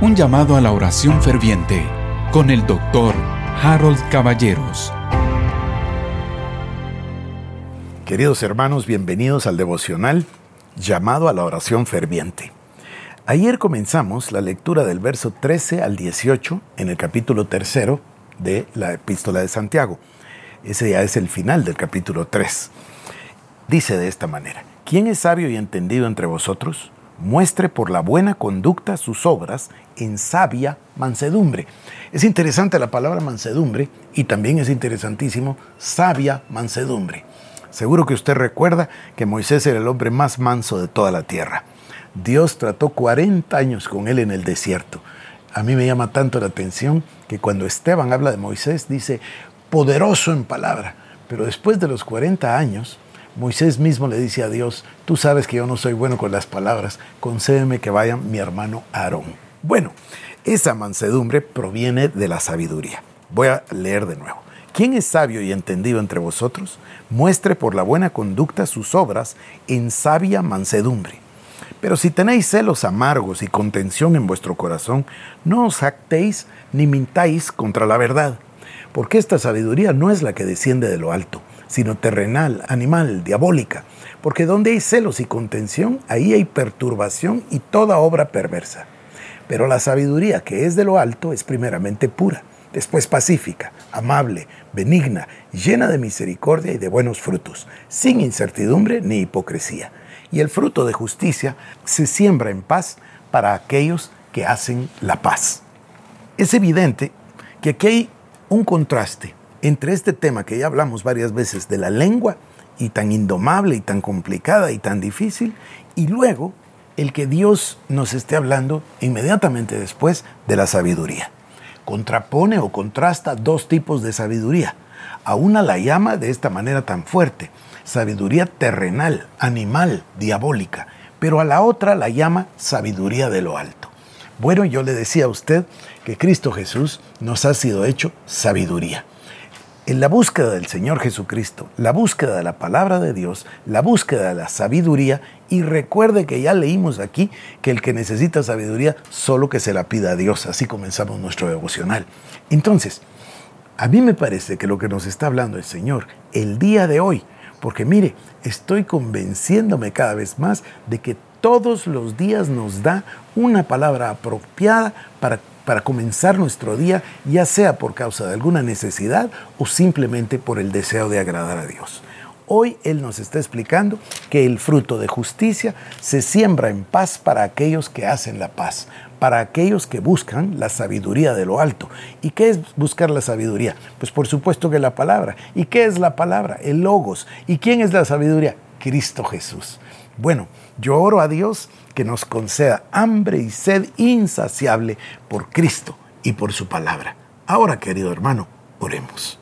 Un llamado a la oración ferviente con el doctor Harold Caballeros. Queridos hermanos, bienvenidos al devocional llamado a la oración ferviente. Ayer comenzamos la lectura del verso 13 al 18 en el capítulo tercero de la epístola de Santiago. Ese ya es el final del capítulo 3. Dice de esta manera, ¿quién es sabio y entendido entre vosotros? Muestre por la buena conducta sus obras en sabia mansedumbre. Es interesante la palabra mansedumbre y también es interesantísimo sabia mansedumbre. Seguro que usted recuerda que Moisés era el hombre más manso de toda la tierra. Dios trató 40 años con él en el desierto. A mí me llama tanto la atención que cuando Esteban habla de Moisés dice poderoso en palabra, pero después de los 40 años, Moisés mismo le dice a Dios, tú sabes que yo no soy bueno con las palabras, concédeme que vaya mi hermano Aarón. Bueno, esa mansedumbre proviene de la sabiduría. Voy a leer de nuevo. ¿Quién es sabio y entendido entre vosotros? Muestre por la buena conducta sus obras en sabia mansedumbre. Pero si tenéis celos amargos y contención en vuestro corazón, no os jactéis ni mintáis contra la verdad, porque esta sabiduría no es la que desciende de lo alto, sino terrenal, animal, diabólica, porque donde hay celos y contención, ahí hay perturbación y toda obra perversa. Pero la sabiduría que es de lo alto es primeramente pura después pacífica, amable, benigna, llena de misericordia y de buenos frutos, sin incertidumbre ni hipocresía. Y el fruto de justicia se siembra en paz para aquellos que hacen la paz. Es evidente que aquí hay un contraste entre este tema que ya hablamos varias veces de la lengua y tan indomable y tan complicada y tan difícil, y luego el que Dios nos esté hablando inmediatamente después de la sabiduría contrapone o contrasta dos tipos de sabiduría. A una la llama de esta manera tan fuerte, sabiduría terrenal, animal, diabólica, pero a la otra la llama sabiduría de lo alto. Bueno, yo le decía a usted que Cristo Jesús nos ha sido hecho sabiduría. En la búsqueda del Señor Jesucristo, la búsqueda de la palabra de Dios, la búsqueda de la sabiduría, y recuerde que ya leímos aquí que el que necesita sabiduría, solo que se la pida a Dios. Así comenzamos nuestro devocional. Entonces, a mí me parece que lo que nos está hablando el Señor el día de hoy, porque mire, estoy convenciéndome cada vez más de que todos los días nos da una palabra apropiada para para comenzar nuestro día, ya sea por causa de alguna necesidad o simplemente por el deseo de agradar a Dios. Hoy Él nos está explicando que el fruto de justicia se siembra en paz para aquellos que hacen la paz, para aquellos que buscan la sabiduría de lo alto. ¿Y qué es buscar la sabiduría? Pues por supuesto que la palabra. ¿Y qué es la palabra? El logos. ¿Y quién es la sabiduría? Cristo Jesús. Bueno, yo oro a Dios que nos conceda hambre y sed insaciable por Cristo y por su palabra. Ahora, querido hermano, oremos.